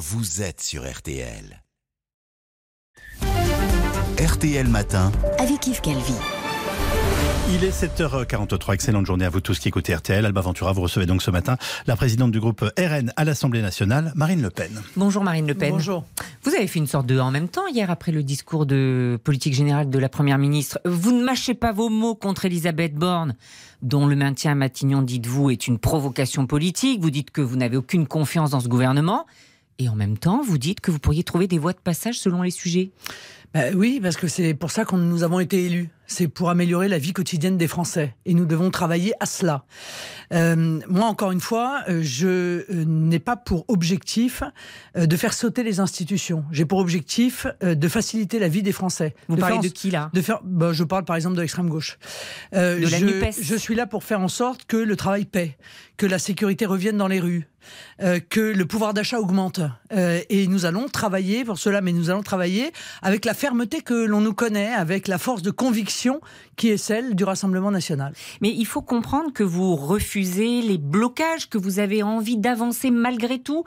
vous êtes sur RTL. RTL Matin. Avec Yves Calvi. Il est 7h43. Excellente journée à vous tous qui écoutez RTL. Alba Ventura, vous recevez donc ce matin la présidente du groupe RN à l'Assemblée nationale, Marine Le Pen. Bonjour Marine Le Pen. Bonjour. Vous avez fait une sorte de en même temps hier après le discours de politique générale de la Première ministre. Vous ne mâchez pas vos mots contre Elisabeth Borne, dont le maintien à Matignon, dites-vous, est une provocation politique. Vous dites que vous n'avez aucune confiance dans ce gouvernement. Et en même temps, vous dites que vous pourriez trouver des voies de passage selon les sujets. Ben oui, parce que c'est pour ça que nous avons été élus. C'est pour améliorer la vie quotidienne des Français. Et nous devons travailler à cela. Euh, moi, encore une fois, euh, je euh, n'ai pas pour objectif euh, de faire sauter les institutions. J'ai pour objectif de faciliter la vie des Français. Vous de parlez en- de qui là? De faire, bah, je parle par exemple de l'extrême gauche. Euh, De la je, NUPES. je suis là pour faire en sorte que le travail paie, que la sécurité revienne dans les rues, euh, que le pouvoir d'achat augmente. Euh, et nous allons travailler pour cela, mais nous allons travailler avec la fermeté que l'on nous connaît, avec la force de conviction qui est celle du Rassemblement national. Mais il faut comprendre que vous refusez les blocages, que vous avez envie d'avancer malgré tout.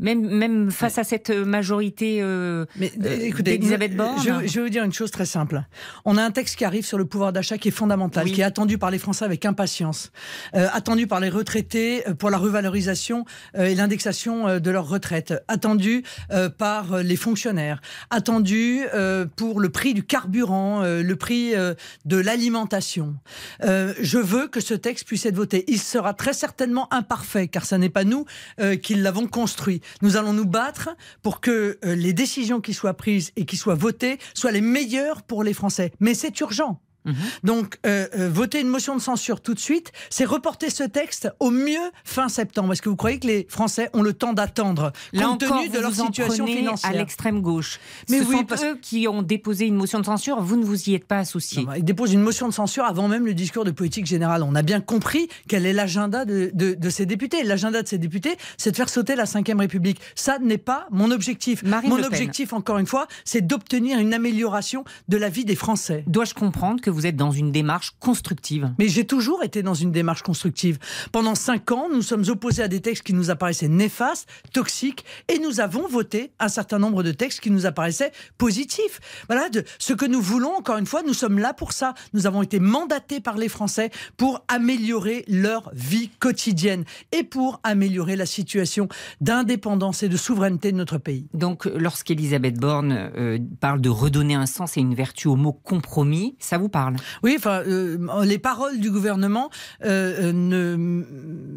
Même, même face à cette majorité euh, Mais euh, écoutez, d'Elisabeth Borne. je, je vais vous dire une chose très simple. On a un texte qui arrive sur le pouvoir d'achat qui est fondamental, Oui. qui est attendu par les Français avec impatience, euh, attendu par les retraités euh, pour la revalorisation euh, et l'indexation euh, de leurs retraites, attendu euh, par euh, les fonctionnaires, attendu euh, pour le prix du carburant, euh, le prix euh, de l'alimentation. Euh, je veux que ce texte puisse être voté. Il sera très certainement imparfait, car ce n'est pas nous euh, qui l'avons construit. Nous allons nous battre pour que euh, les décisions qui soient prises et qui soient votées soient les meilleures pour les Français. Mais c'est urgent. Mhm. Donc, euh, euh, voter une motion de censure tout de suite, c'est reporter ce texte au mieux fin septembre. Est-ce que vous croyez que les Français ont le temps d'attendre, compte encore, tenu de leur vous en situation prenez financière à l'extrême gauche. Mais Ce oui, sont parce- eux qui ont déposé une motion de censure. Vous ne vous y êtes pas associé. Bah, il dépose une motion de censure avant même le discours de politique générale. On a bien compris quel est l'agenda de, de, de ces députés. L'agenda de ces députés, c'est de faire sauter la Ve République. Ça n'est pas mon objectif. Marine mon objectif, encore une fois, c'est d'obtenir une amélioration de la vie des Français. Dois-je comprendre que vous êtes dans une démarche constructive Mais j'ai toujours été dans une démarche constructive. Pendant cinq ans, nous sommes opposés à des textes qui nous apparaissaient néfastes, toxiques, et nous avons voté un certain nombre de textes qui nous apparaissaient positifs. Voilà, de, ce que nous voulons, encore une fois, nous sommes là pour ça. Nous avons été mandatés par les Français pour améliorer leur vie quotidienne et pour améliorer la situation d'indépendance et de souveraineté de notre pays. Donc, lorsqu'Elisabeth Borne euh, parle de redonner un sens et une vertu au mot compromis, ça vous parle Oui, enfin, euh, les paroles du gouvernement euh, euh, ne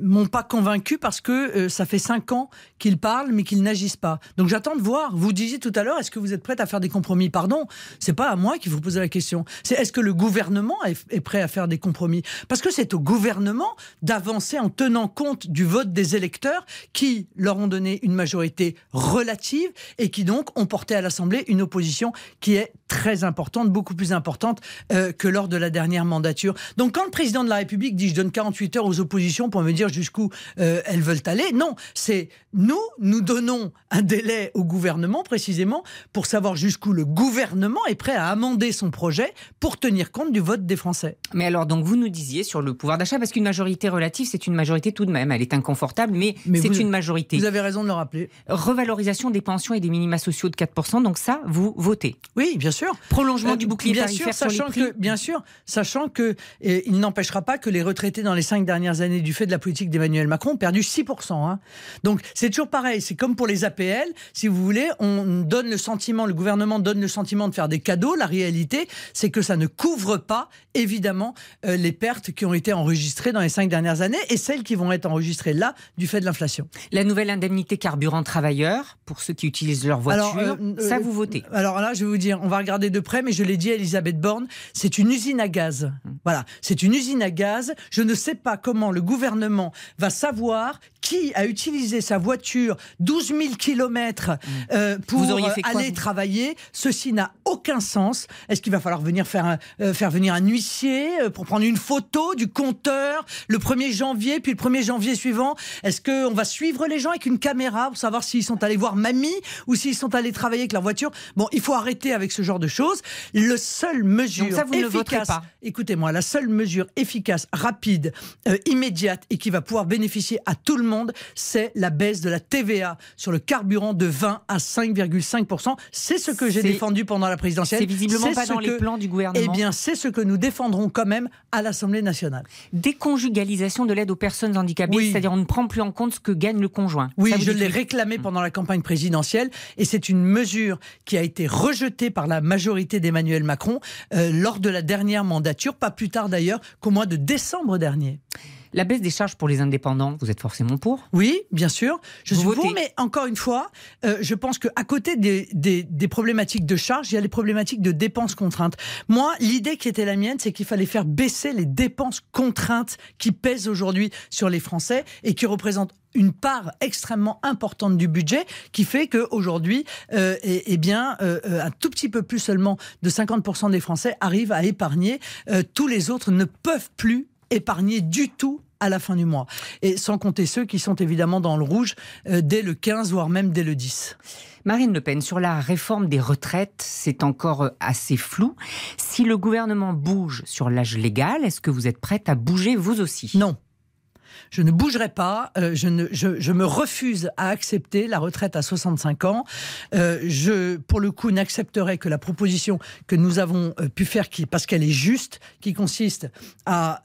m'ont pas convaincu parce que ça fait cinq ans qu'ils parlent mais qu'ils n'agissent pas. Donc j'attends de voir. Vous disiez tout à l'heure, est-ce que vous êtes prête à faire des compromis? Pardon, c'est pas à moi qu'il faut poser la question. C'est est-ce que le gouvernement est, est prêt à faire des compromis? Parce que c'est au gouvernement d'avancer en tenant compte du vote des électeurs qui leur ont donné une majorité relative et qui donc ont porté à l'Assemblée une opposition qui est très importante, beaucoup plus importante euh, que lors de la dernière mandature. Donc quand le président de la République dit je donne 48 heures aux oppositions pour me dire jusqu'où euh, elles veulent aller, non, c'est nous, nous donnons un délai au gouvernement précisément pour savoir jusqu'où le gouvernement est prêt à amender son projet pour tenir compte du vote des Français. Mais alors, donc, vous nous disiez sur le pouvoir d'achat, parce qu'une majorité relative, c'est une majorité tout de même. Elle est inconfortable, mais, Mais c'est une majorité. Vous avez raison de le rappeler. Revalorisation des pensions et des minima sociaux de 4%, donc ça, vous votez. Oui, bien sûr. Prolongement Euh, du bouclier bien tarifaire sûr, sur les sachant prix. que, bien sûr, sachant que il n'empêchera pas que les retraités dans les cinq dernières années du fait de la politique d'Emmanuel Macron ont perdu 6%. hein. Donc c'est toujours pareil, c'est comme pour les APL, si vous voulez, on donne le sentiment, le gouvernement donne le sentiment de faire des cadeaux. La réalité, c'est que ça ne couvre pas, évidemment, euh, les pertes qui ont été enregistrées dans les cinq dernières années et celles qui vont être enregistrées là du fait de l'inflation. La nouvelle indemnité carburant travailleur, pour ceux qui utilisent leur voiture, Alors, euh, ça, euh, vous votez? Alors là, je vais vous dire, on va regarder de près, mais je l'ai dit à Elisabeth Borne, c'est une usine à gaz. Voilà, c'est une usine à gaz. Je ne sais pas comment le gouvernement va savoir qui a utilisé sa voiture 12 000 kilomètres euh, pour auriez euh, fait quoi, aller vous travailler. Ceci n'a aucun sens. Est-ce qu'il va falloir venir faire, un- euh, faire venir un huissier euh, pour prendre une photo du compteur le 1er janvier, puis le 1er janvier suivant? Est-ce qu'on va suivre les gens avec une caméra pour savoir s'ils sont allés voir mamie ou s'ils sont allés travailler avec leur voiture? Bon, il faut arrêter avec ce genre de choses. Le seul mesure Donc ça, vous ne voterai efficace, pas. écoutez-moi, la seule mesure efficace, rapide, euh, immédiate et qui va pouvoir bénéficier à tout le monde, c'est la baisse de la TVA sur le carburant de 20 à 5,5%. C'est ce que j'ai défendu pendant la présidentielle. C'est visiblement pas ce dans les que- plans du gouvernement. Eh bien, c'est ce que nous défendrons quand même à l'Assemblée nationale. Déconjugalisation de l'aide aux personnes handicapées, Oui. c'est-à-dire on ne prend plus en compte ce que gagne le conjoint. Oui, Ça je l'ai réclamé pendant la campagne présidentielle et c'est une mesure qui a été rejetée par la majorité d'Emmanuel Macron euh, lors de la dernière mandature, pas plus tard d'ailleurs qu'au mois de décembre dernier. La baisse des charges pour les indépendants, vous êtes forcément pour Oui, bien sûr. Je Vous suis votez. pour, mais encore une fois, euh, je pense qu'à côté des, des, des problématiques de charges, il y a les problématiques de dépenses contraintes. Moi, l'idée qui était la mienne, c'est qu'il fallait faire baisser les dépenses contraintes qui pèsent aujourd'hui sur les Français et qui représentent une part extrêmement importante du budget qui fait qu'aujourd'hui, euh, eh, eh bien, euh, euh, un tout petit peu plus seulement de 50% des Français arrivent à épargner. Euh, tous les autres ne peuvent plus épargner du tout à la fin du mois. Et sans compter ceux qui sont évidemment dans le rouge euh, dès le 15, voire même dès le 10. Marine Le Pen, sur la réforme des retraites, c'est encore euh, assez flou. Si le gouvernement bouge sur l'âge légal, est-ce que vous êtes prête à bouger vous aussi? Non. Je ne bougerai pas. euh, je, me refuse à accepter la retraite à 65 ans. Euh, je, pour le coup, n'accepterai que la proposition que nous avons euh, pu faire, qui, parce qu'elle est juste, qui consiste à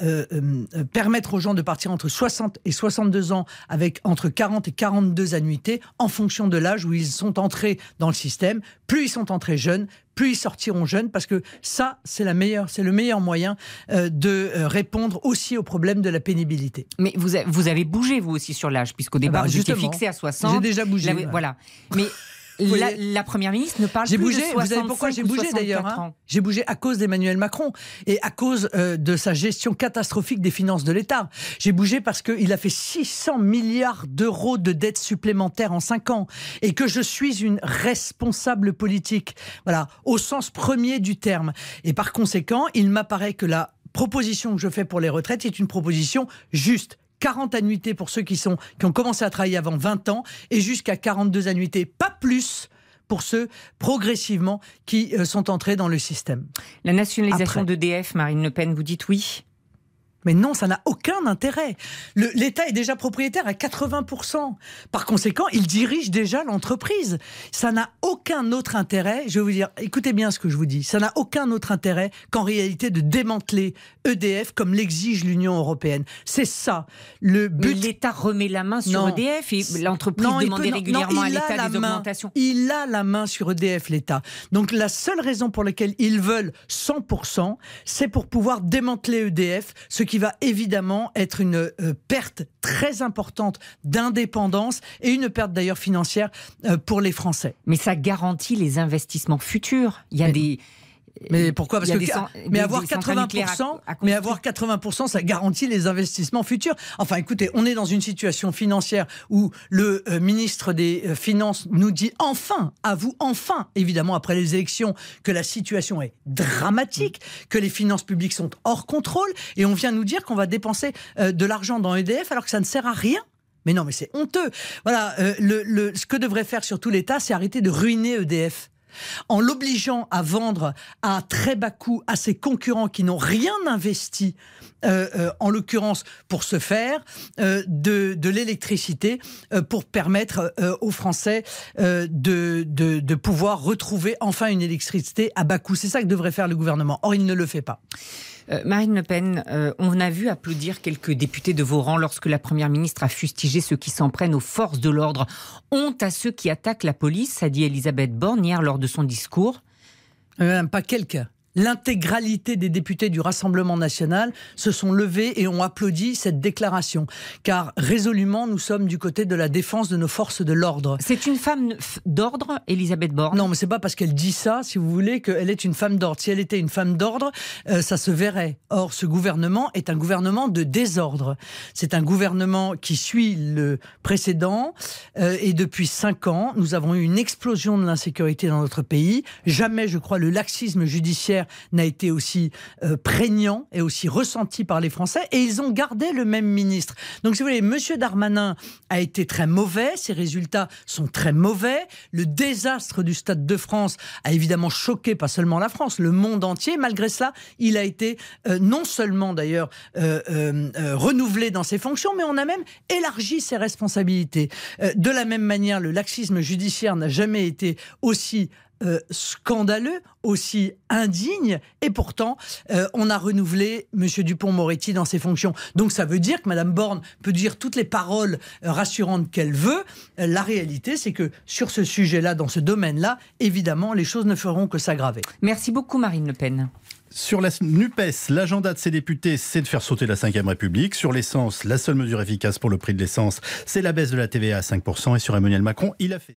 permettre aux gens de partir entre 60 et 62 ans avec entre 40 et 42 annuités en fonction de l'âge où ils sont entrés dans le système. Plus ils sont entrés jeunes, plus ils sortiront jeunes, parce que ça, c'est la meilleure, c'est le meilleur moyen euh, de euh, répondre aussi au problème de la pénibilité. Mais vous, a- vous avez bougé vous aussi sur l'âge, puisqu'au départ bah, vous étiez fixé à 60. J'ai déjà bougé. Là, ouais. Voilà. Mais la, la première ministre ne parle J'ai plus bougé, de vous 65 savez pourquoi j'ai ou bougé 64 d'ailleurs hein? J'ai bougé à cause d'Emmanuel Macron et à cause euh, de sa gestion catastrophique des finances de l'État. J'ai bougé parce qu'il a fait 600 milliards d'euros de dettes supplémentaires en 5 ans et que je suis une responsable politique, voilà, au sens premier du terme. Et par conséquent, il m'apparaît que la proposition que je fais pour les retraites est une proposition juste. 40 annuités pour ceux qui, sont, qui ont commencé à travailler avant 20 ans et jusqu'à 42 annuités, pas plus pour ceux progressivement qui euh, sont entrés dans le système. La nationalisation d'EDF, Marine Le Pen, vous dites oui Mais non, ça n'a aucun intérêt. L'État est déjà propriétaire à 80%. Par conséquent, il dirige déjà l'entreprise. Ça n'a aucun autre intérêt, je vais vous dire, écoutez bien ce que je vous dis, ça n'a aucun autre intérêt qu'en réalité de démanteler EDF comme l'exige l'Union européenne. C'est ça le but. l'État remet la main sur Non. EDF et l'entreprise non, régulièrement non, à il a l'État la des main. augmentations. Il a la main sur EDF, l'État. Donc la seule raison pour laquelle ils veulent 100%, c'est pour pouvoir démanteler EDF, ce qui va évidemment être une euh, perte très importante d'indépendance et une perte d'ailleurs financière euh, pour les Français. Mais ça garantit les investissements futurs. Il y a Mais- des. Mais pourquoi? Parce que des mais des- avoir des centrales nucléaires à- 80%, à mais avoir 80%, ça garantit les investissements futurs. Enfin, écoutez, on est dans une situation financière où le euh, ministre des euh, Finances nous dit enfin, avoue enfin, évidemment après les élections, que la situation est dramatique, que les finances publiques sont hors contrôle, et on vient nous dire qu'on va dépenser euh, de l'argent dans EDF alors que ça ne sert à rien. Mais non, mais c'est honteux. Voilà, le, le- ce que devrait faire surtout l'État, c'est arrêter de ruiner EDF en l'obligeant à vendre à très bas coût à ses concurrents qui n'ont rien investi, euh, euh, en l'occurrence pour se faire, euh, de, l'électricité pour permettre aux Français de, de, de pouvoir retrouver enfin une électricité à bas coût. C'est ça que devrait faire le gouvernement. Or, il ne le fait pas. Euh, Marine Le Pen, euh, on a vu applaudir quelques députés de vos rangs lorsque la Première ministre a fustigé ceux qui s'en prennent aux forces de l'ordre. Honte à ceux qui attaquent la police, a dit Elisabeth Borne lors de son discours. Euh, pas quelques. L'intégralité des députés du Rassemblement national se sont levés et ont applaudi cette déclaration. Car résolument, nous sommes du côté de la défense de nos forces de l'ordre. C'est une femme d'ordre, Elisabeth Borne? Non, mais c'est pas parce qu'elle dit ça, si vous voulez, qu'elle est une femme d'ordre. Si elle était une femme d'ordre, euh, ça se verrait. Or, ce gouvernement est un gouvernement de désordre. C'est un gouvernement qui suit le précédent. euh, et depuis cinq ans, nous avons eu une explosion de l'insécurité dans notre pays. Jamais, je crois, le laxisme judiciaire n'a été aussi euh, prégnant et aussi ressenti par les Français. Et ils ont gardé le même ministre. Donc, si vous voulez, Monsieur Darmanin a été très mauvais. Ses résultats sont très mauvais. Le désastre du Stade de France a évidemment choqué pas seulement la France, le monde entier. Malgré cela, il a été euh, non seulement d'ailleurs euh, renouvelé dans ses fonctions, mais on a même élargi ses responsabilités. de la même manière, le laxisme judiciaire n'a jamais été aussi euh, scandaleux, aussi indigne, et pourtant euh, on a renouvelé M. Dupont-Moretti dans ses fonctions. Donc ça veut dire que Mme Borne peut dire toutes les paroles euh, rassurantes qu'elle veut. la réalité, c'est que sur ce sujet-là, dans ce domaine-là, évidemment, les choses ne feront que s'aggraver. Merci beaucoup, Marine Le Pen. Sur la NUPES, l'agenda de ces députés, c'est de faire sauter la 5ème République. Sur l'essence, la seule mesure efficace pour le prix de l'essence, c'est la baisse de la TVA à 5%. Et sur Emmanuel Macron, il a fait.